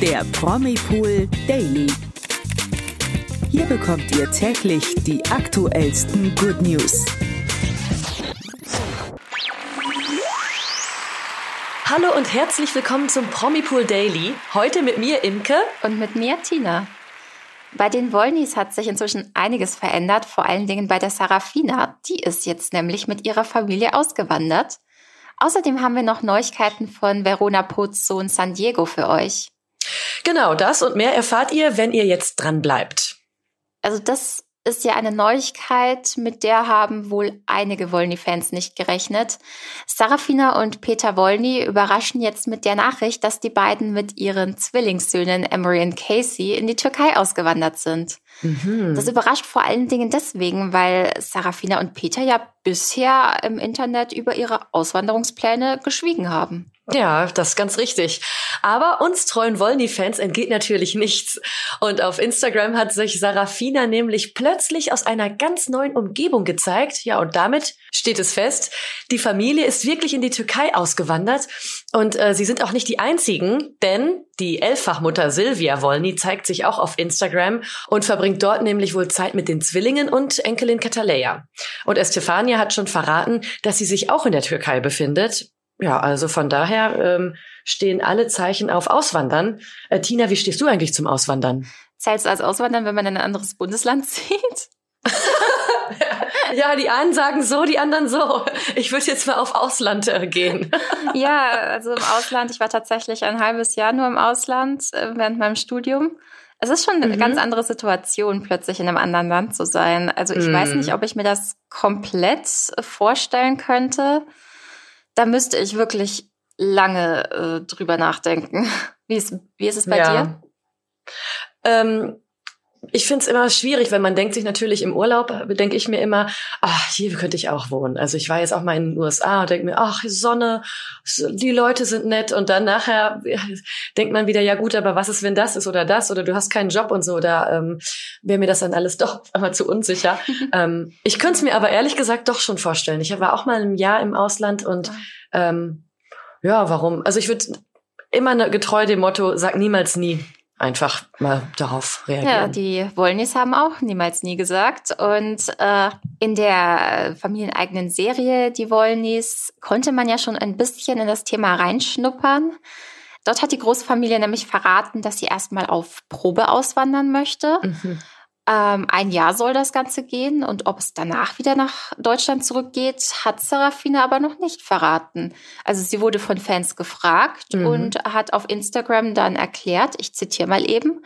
der Promipool Daily. Hier bekommt ihr täglich die aktuellsten Good News. Hallo und herzlich willkommen zum Promipool Daily. Heute mit mir Imke und mit mir Tina. Bei den Wollnys hat sich inzwischen einiges verändert, vor allen Dingen bei der Sarafina. Die ist jetzt nämlich mit ihrer Familie ausgewandert. Außerdem haben wir noch Neuigkeiten von Verona Pots Sohn San Diego für euch. Genau, das und mehr erfahrt ihr, wenn ihr jetzt dran bleibt. Also das ist ja eine Neuigkeit, mit der haben wohl einige Wolny-Fans nicht gerechnet. Sarafina und Peter Wolny überraschen jetzt mit der Nachricht, dass die beiden mit ihren Zwillingssöhnen Emery und Casey in die Türkei ausgewandert sind. Mhm. Das überrascht vor allen Dingen deswegen, weil Sarafina und Peter ja bisher im Internet über ihre Auswanderungspläne geschwiegen haben. Ja, das ist ganz richtig. Aber uns treuen Wollny-Fans entgeht natürlich nichts. Und auf Instagram hat sich Sarafina nämlich plötzlich aus einer ganz neuen Umgebung gezeigt. Ja, und damit steht es fest, die Familie ist wirklich in die Türkei ausgewandert. Und äh, sie sind auch nicht die einzigen, denn die Elffachmutter Silvia Wollny zeigt sich auch auf Instagram und verbringt dort nämlich wohl Zeit mit den Zwillingen und Enkelin Kataleya. Und Estefania hat schon verraten, dass sie sich auch in der Türkei befindet. Ja, also von daher ähm, stehen alle Zeichen auf Auswandern. Äh, Tina, wie stehst du eigentlich zum Auswandern? Zählst du als Auswandern, wenn man in ein anderes Bundesland zieht? ja, die einen sagen so, die anderen so. Ich würde jetzt mal auf Ausland äh, gehen. ja, also im Ausland. Ich war tatsächlich ein halbes Jahr nur im Ausland äh, während meinem Studium. Es ist schon eine mhm. ganz andere Situation, plötzlich in einem anderen Land zu sein. Also ich mhm. weiß nicht, ob ich mir das komplett vorstellen könnte da müsste ich wirklich lange äh, drüber nachdenken. Wie ist, wie ist es bei ja. dir? Ähm, ich finde es immer schwierig, weil man denkt sich natürlich im Urlaub, denke ich mir immer, ach, hier könnte ich auch wohnen. Also ich war jetzt auch mal in den USA und denke mir, ach, Sonne, die Leute sind nett und dann nachher denkt man wieder, ja gut, aber was ist, wenn das ist oder das oder du hast keinen Job und so, da ähm, wäre mir das dann alles doch einmal zu unsicher. ähm, ich könnte es mir aber ehrlich gesagt doch schon vorstellen. Ich war auch mal ein Jahr im Ausland und ähm, ja, warum? Also ich würde immer ne, getreu dem Motto, sag niemals nie einfach mal darauf reagieren. Ja, die Wollnys haben auch niemals nie gesagt. Und äh, in der familieneigenen Serie Die Wollnys konnte man ja schon ein bisschen in das Thema reinschnuppern. Dort hat die Großfamilie nämlich verraten, dass sie erstmal auf Probe auswandern möchte. Mhm. Ähm, ein Jahr soll das Ganze gehen und ob es danach wieder nach Deutschland zurückgeht, hat Serafina aber noch nicht verraten. Also sie wurde von Fans gefragt mhm. und hat auf Instagram dann erklärt, ich zitiere mal eben,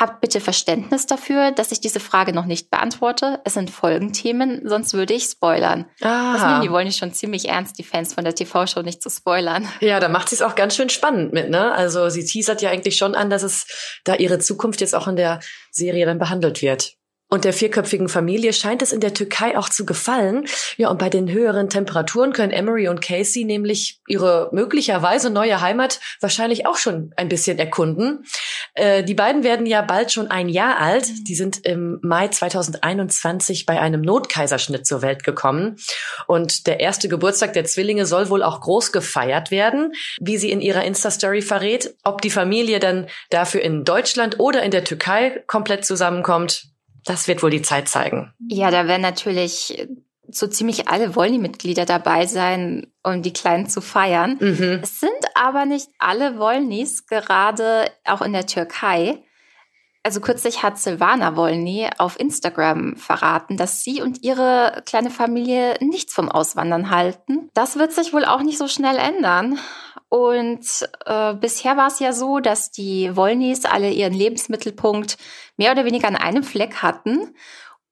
Habt bitte Verständnis dafür, dass ich diese Frage noch nicht beantworte. Es sind Folgenthemen, sonst würde ich spoilern. Ah. Das nehmen die wollen nicht schon ziemlich ernst, die Fans von der TV-Show nicht zu spoilern. Ja, da macht sie es auch ganz schön spannend mit, ne? Also sie teasert ja eigentlich schon an, dass es da ihre Zukunft jetzt auch in der Serie dann behandelt wird. Und der vierköpfigen Familie scheint es in der Türkei auch zu gefallen. Ja, und bei den höheren Temperaturen können Emery und Casey nämlich ihre möglicherweise neue Heimat wahrscheinlich auch schon ein bisschen erkunden. Äh, die beiden werden ja bald schon ein Jahr alt. Die sind im Mai 2021 bei einem Notkaiserschnitt zur Welt gekommen. Und der erste Geburtstag der Zwillinge soll wohl auch groß gefeiert werden, wie sie in ihrer Insta-Story verrät. Ob die Familie dann dafür in Deutschland oder in der Türkei komplett zusammenkommt, das wird wohl die Zeit zeigen. Ja, da werden natürlich so ziemlich alle Wollny-Mitglieder dabei sein, um die Kleinen zu feiern. Mhm. Es sind aber nicht alle Wollnys, gerade auch in der Türkei. Also kürzlich hat Silvana Wollny auf Instagram verraten, dass sie und ihre kleine Familie nichts vom Auswandern halten. Das wird sich wohl auch nicht so schnell ändern. Und äh, bisher war es ja so, dass die Wollnys alle ihren Lebensmittelpunkt mehr oder weniger an einem Fleck hatten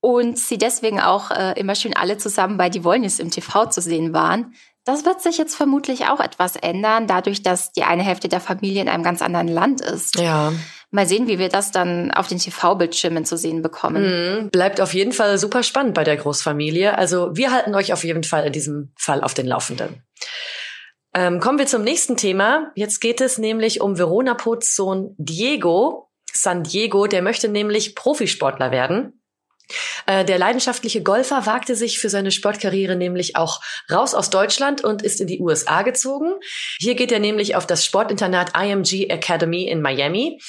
und sie deswegen auch äh, immer schön alle zusammen bei die Wollnys im TV zu sehen waren. Das wird sich jetzt vermutlich auch etwas ändern, dadurch, dass die eine Hälfte der Familie in einem ganz anderen Land ist. Ja. Mal sehen, wie wir das dann auf den TV-Bildschirmen zu sehen bekommen. Mhm. Bleibt auf jeden Fall super spannend bei der Großfamilie. Also wir halten euch auf jeden Fall in diesem Fall auf den Laufenden. Ähm, kommen wir zum nächsten Thema. Jetzt geht es nämlich um Verona Pots Sohn Diego. San Diego, der möchte nämlich Profisportler werden. Äh, der leidenschaftliche Golfer wagte sich für seine Sportkarriere nämlich auch raus aus Deutschland und ist in die USA gezogen. Hier geht er nämlich auf das Sportinternat IMG Academy in Miami.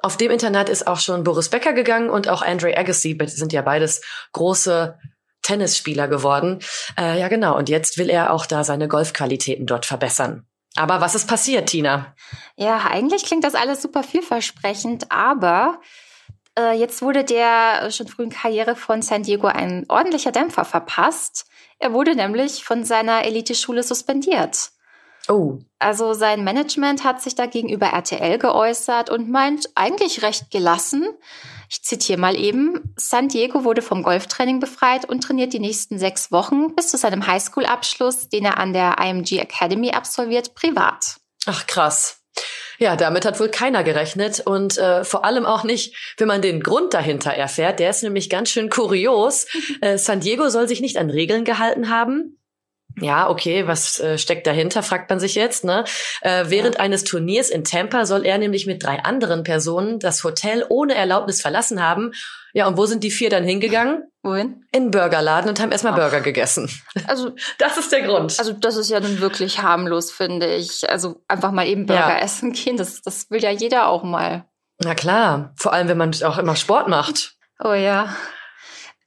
Auf dem Internat ist auch schon Boris Becker gegangen und auch Andre Agassi, sind ja beides große Tennisspieler geworden. Äh, ja, genau. Und jetzt will er auch da seine Golfqualitäten dort verbessern. Aber was ist passiert, Tina? Ja, eigentlich klingt das alles super vielversprechend, aber äh, jetzt wurde der schon frühen Karriere von San Diego ein ordentlicher Dämpfer verpasst. Er wurde nämlich von seiner Eliteschule suspendiert. Oh. Also sein Management hat sich da gegenüber RTL geäußert und meint eigentlich recht gelassen. Ich zitiere mal eben. San Diego wurde vom Golftraining befreit und trainiert die nächsten sechs Wochen bis zu seinem Highschool-Abschluss, den er an der IMG Academy absolviert, privat. Ach krass. Ja, damit hat wohl keiner gerechnet und äh, vor allem auch nicht, wenn man den Grund dahinter erfährt. Der ist nämlich ganz schön kurios. Äh, San Diego soll sich nicht an Regeln gehalten haben. Ja, okay, was äh, steckt dahinter, fragt man sich jetzt. Ne? Äh, während ja. eines Turniers in Tampa soll er nämlich mit drei anderen Personen das Hotel ohne Erlaubnis verlassen haben. Ja, und wo sind die vier dann hingegangen? Wohin? In Burgerladen und haben erstmal Burger gegessen. Also das ist der Grund. Also das ist ja nun wirklich harmlos, finde ich. Also einfach mal eben Burger ja. essen gehen, das, das will ja jeder auch mal. Na klar, vor allem wenn man auch immer Sport macht. Oh ja.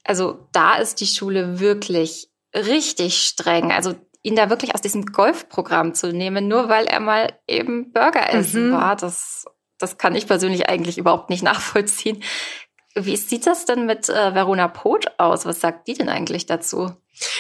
Also da ist die Schule wirklich richtig streng. Also ihn da wirklich aus diesem Golfprogramm zu nehmen, nur weil er mal eben Burger essen mhm. war, das, das kann ich persönlich eigentlich überhaupt nicht nachvollziehen. Wie sieht das denn mit äh, Verona Poth aus? Was sagt die denn eigentlich dazu?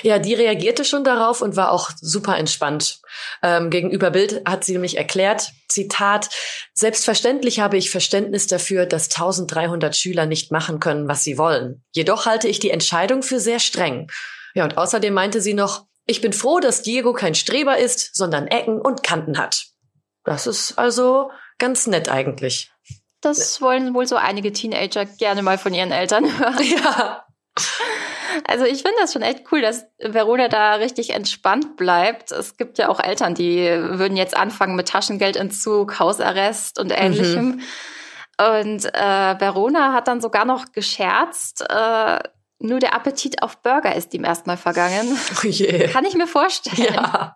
Ja, die reagierte schon darauf und war auch super entspannt. Ähm, gegenüber Bild hat sie nämlich erklärt, Zitat, selbstverständlich habe ich Verständnis dafür, dass 1300 Schüler nicht machen können, was sie wollen. Jedoch halte ich die Entscheidung für sehr streng. Ja, und außerdem meinte sie noch, ich bin froh, dass Diego kein Streber ist, sondern Ecken und Kanten hat. Das ist also ganz nett eigentlich. Das wollen wohl so einige Teenager gerne mal von ihren Eltern hören. Ja. Also ich finde das schon echt cool, dass Verona da richtig entspannt bleibt. Es gibt ja auch Eltern, die würden jetzt anfangen mit Taschengeldentzug, Hausarrest und ähnlichem. Mhm. Und äh, Verona hat dann sogar noch gescherzt, äh, nur der Appetit auf Burger ist ihm erstmal vergangen. Oh yeah. Kann ich mir vorstellen. Ja.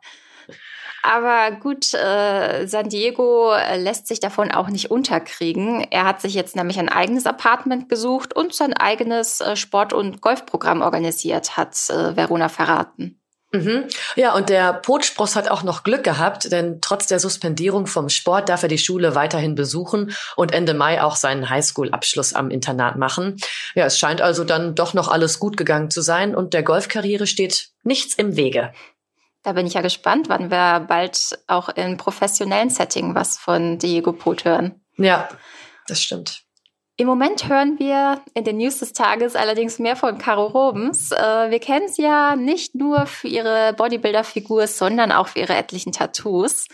Aber gut, äh, San Diego lässt sich davon auch nicht unterkriegen. Er hat sich jetzt nämlich ein eigenes Apartment gesucht und sein eigenes äh, Sport- und Golfprogramm organisiert, hat äh, Verona verraten. Mhm. Ja, und der Potspross hat auch noch Glück gehabt, denn trotz der Suspendierung vom Sport darf er die Schule weiterhin besuchen und Ende Mai auch seinen Highschool-Abschluss am Internat machen. Ja, es scheint also dann doch noch alles gut gegangen zu sein und der Golfkarriere steht nichts im Wege. Da bin ich ja gespannt, wann wir bald auch in professionellen Setting was von Diego Pot hören. Ja, das stimmt. Im Moment hören wir in den News des Tages allerdings mehr von Caro Robens. Äh, wir kennen sie ja nicht nur für ihre Bodybuilder-Figur, sondern auch für ihre etlichen Tattoos.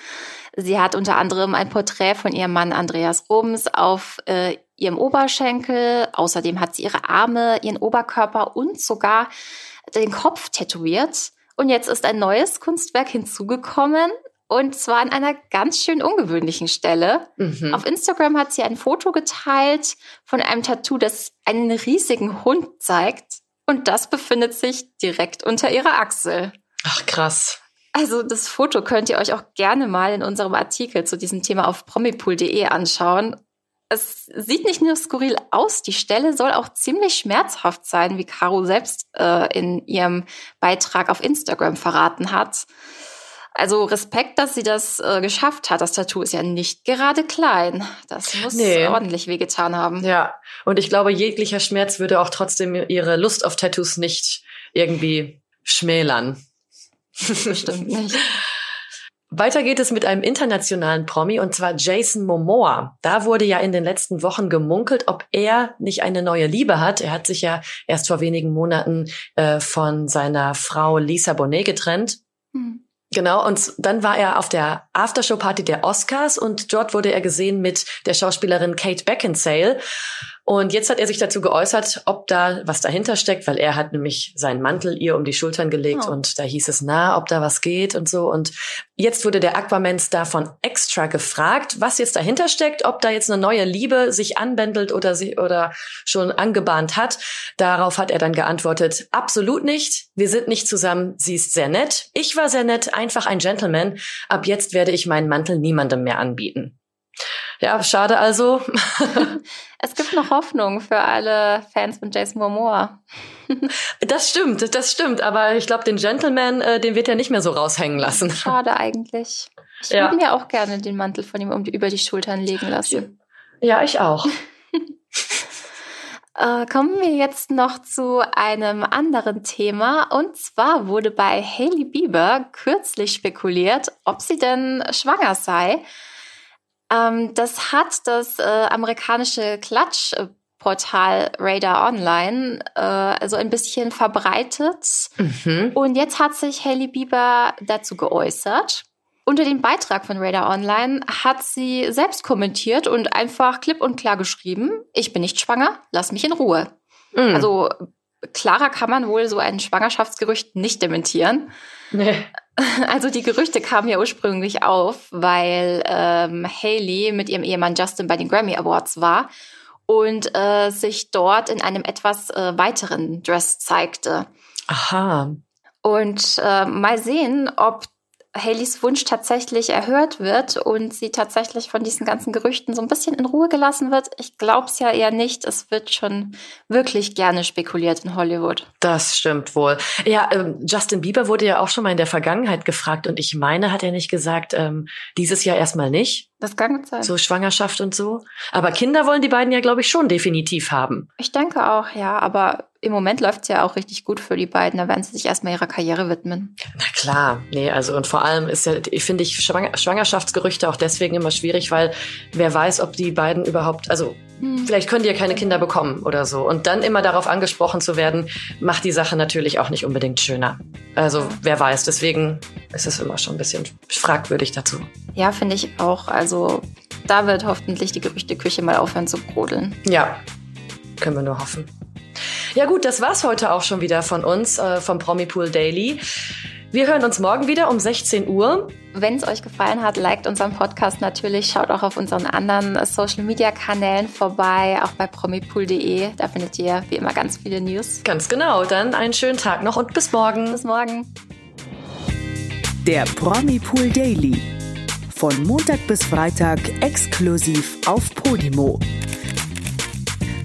Sie hat unter anderem ein Porträt von ihrem Mann Andreas Robens auf äh, ihrem Oberschenkel. Außerdem hat sie ihre Arme, ihren Oberkörper und sogar den Kopf tätowiert. Und jetzt ist ein neues Kunstwerk hinzugekommen. Und zwar an einer ganz schön ungewöhnlichen Stelle. Mhm. Auf Instagram hat sie ein Foto geteilt von einem Tattoo, das einen riesigen Hund zeigt. Und das befindet sich direkt unter ihrer Achsel. Ach, krass. Also das Foto könnt ihr euch auch gerne mal in unserem Artikel zu diesem Thema auf promipool.de anschauen. Es sieht nicht nur skurril aus, die Stelle soll auch ziemlich schmerzhaft sein, wie Caro selbst äh, in ihrem Beitrag auf Instagram verraten hat. Also Respekt, dass sie das äh, geschafft hat. Das Tattoo ist ja nicht gerade klein. Das muss nee. ordentlich wehgetan haben. Ja, und ich glaube, jeglicher Schmerz würde auch trotzdem ihre Lust auf Tattoos nicht irgendwie schmälern. Bestimmt nicht. Weiter geht es mit einem internationalen Promi und zwar Jason Momoa. Da wurde ja in den letzten Wochen gemunkelt, ob er nicht eine neue Liebe hat. Er hat sich ja erst vor wenigen Monaten äh, von seiner Frau Lisa Bonet getrennt. Mhm. Genau, und dann war er auf der Aftershow-Party der Oscars und dort wurde er gesehen mit der Schauspielerin Kate Beckinsale. Und jetzt hat er sich dazu geäußert, ob da was dahinter steckt, weil er hat nämlich seinen Mantel ihr um die Schultern gelegt oh. und da hieß es, na, ob da was geht und so. Und jetzt wurde der Aquaman-Star von Extra gefragt, was jetzt dahinter steckt, ob da jetzt eine neue Liebe sich anbändelt oder sie oder schon angebahnt hat. Darauf hat er dann geantwortet, absolut nicht. Wir sind nicht zusammen. Sie ist sehr nett. Ich war sehr nett, einfach ein Gentleman. Ab jetzt werde ich meinen Mantel niemandem mehr anbieten. Ja, schade also. es gibt noch Hoffnung für alle Fans von Jason Momoa. das stimmt, das stimmt. Aber ich glaube, den Gentleman, äh, den wird er nicht mehr so raushängen lassen. Schade eigentlich. Ich ja. würde mir auch gerne den Mantel von ihm um die, über die Schultern legen lassen. Ja, ich auch. Äh, kommen wir jetzt noch zu einem anderen Thema. Und zwar wurde bei Hailey Bieber kürzlich spekuliert, ob sie denn schwanger sei. Ähm, das hat das äh, amerikanische Klatschportal Radar Online äh, also ein bisschen verbreitet. Mhm. Und jetzt hat sich Hailey Bieber dazu geäußert. Unter dem Beitrag von Radar Online hat sie selbst kommentiert und einfach klipp und klar geschrieben, ich bin nicht schwanger, lass mich in Ruhe. Mhm. Also klarer kann man wohl so ein Schwangerschaftsgerücht nicht dementieren. Nee. Also die Gerüchte kamen ja ursprünglich auf, weil ähm, Haley mit ihrem Ehemann Justin bei den Grammy Awards war und äh, sich dort in einem etwas äh, weiteren Dress zeigte. Aha. Und äh, mal sehen, ob Haleys Wunsch tatsächlich erhört wird und sie tatsächlich von diesen ganzen Gerüchten so ein bisschen in Ruhe gelassen wird. Ich glaube es ja eher nicht. Es wird schon wirklich gerne spekuliert in Hollywood. Das stimmt wohl. Ja, ähm, Justin Bieber wurde ja auch schon mal in der Vergangenheit gefragt und ich meine, hat er nicht gesagt, ähm, dieses Jahr erstmal nicht? Das kann gut sein. So Schwangerschaft und so. Aber Kinder wollen die beiden ja, glaube ich, schon definitiv haben. Ich denke auch, ja. Aber im Moment läuft es ja auch richtig gut für die beiden. Da werden sie sich erstmal ihrer Karriere widmen. Na klar. Nee, also und vor allem ist ja, ich finde ich Schwangerschaftsgerüchte auch deswegen immer schwierig, weil wer weiß, ob die beiden überhaupt, also hm. vielleicht können die ja keine Kinder bekommen oder so. Und dann immer darauf angesprochen zu werden, macht die Sache natürlich auch nicht unbedingt schöner. Also wer weiß. Deswegen ist es immer schon ein bisschen fragwürdig dazu. Ja, finde ich auch. Also da wird hoffentlich die Gerüchteküche mal aufhören zu brodeln. Ja, können wir nur hoffen. Ja gut, das war's heute auch schon wieder von uns, äh, vom Promipool Daily. Wir hören uns morgen wieder um 16 Uhr. Wenn es euch gefallen hat, liked unseren Podcast natürlich. Schaut auch auf unseren anderen Social Media Kanälen vorbei, auch bei promipool.de. Da findet ihr wie immer ganz viele News. Ganz genau. Dann einen schönen Tag noch und bis morgen. Bis morgen. Der Promipool Daily von Montag bis Freitag exklusiv auf Podimo.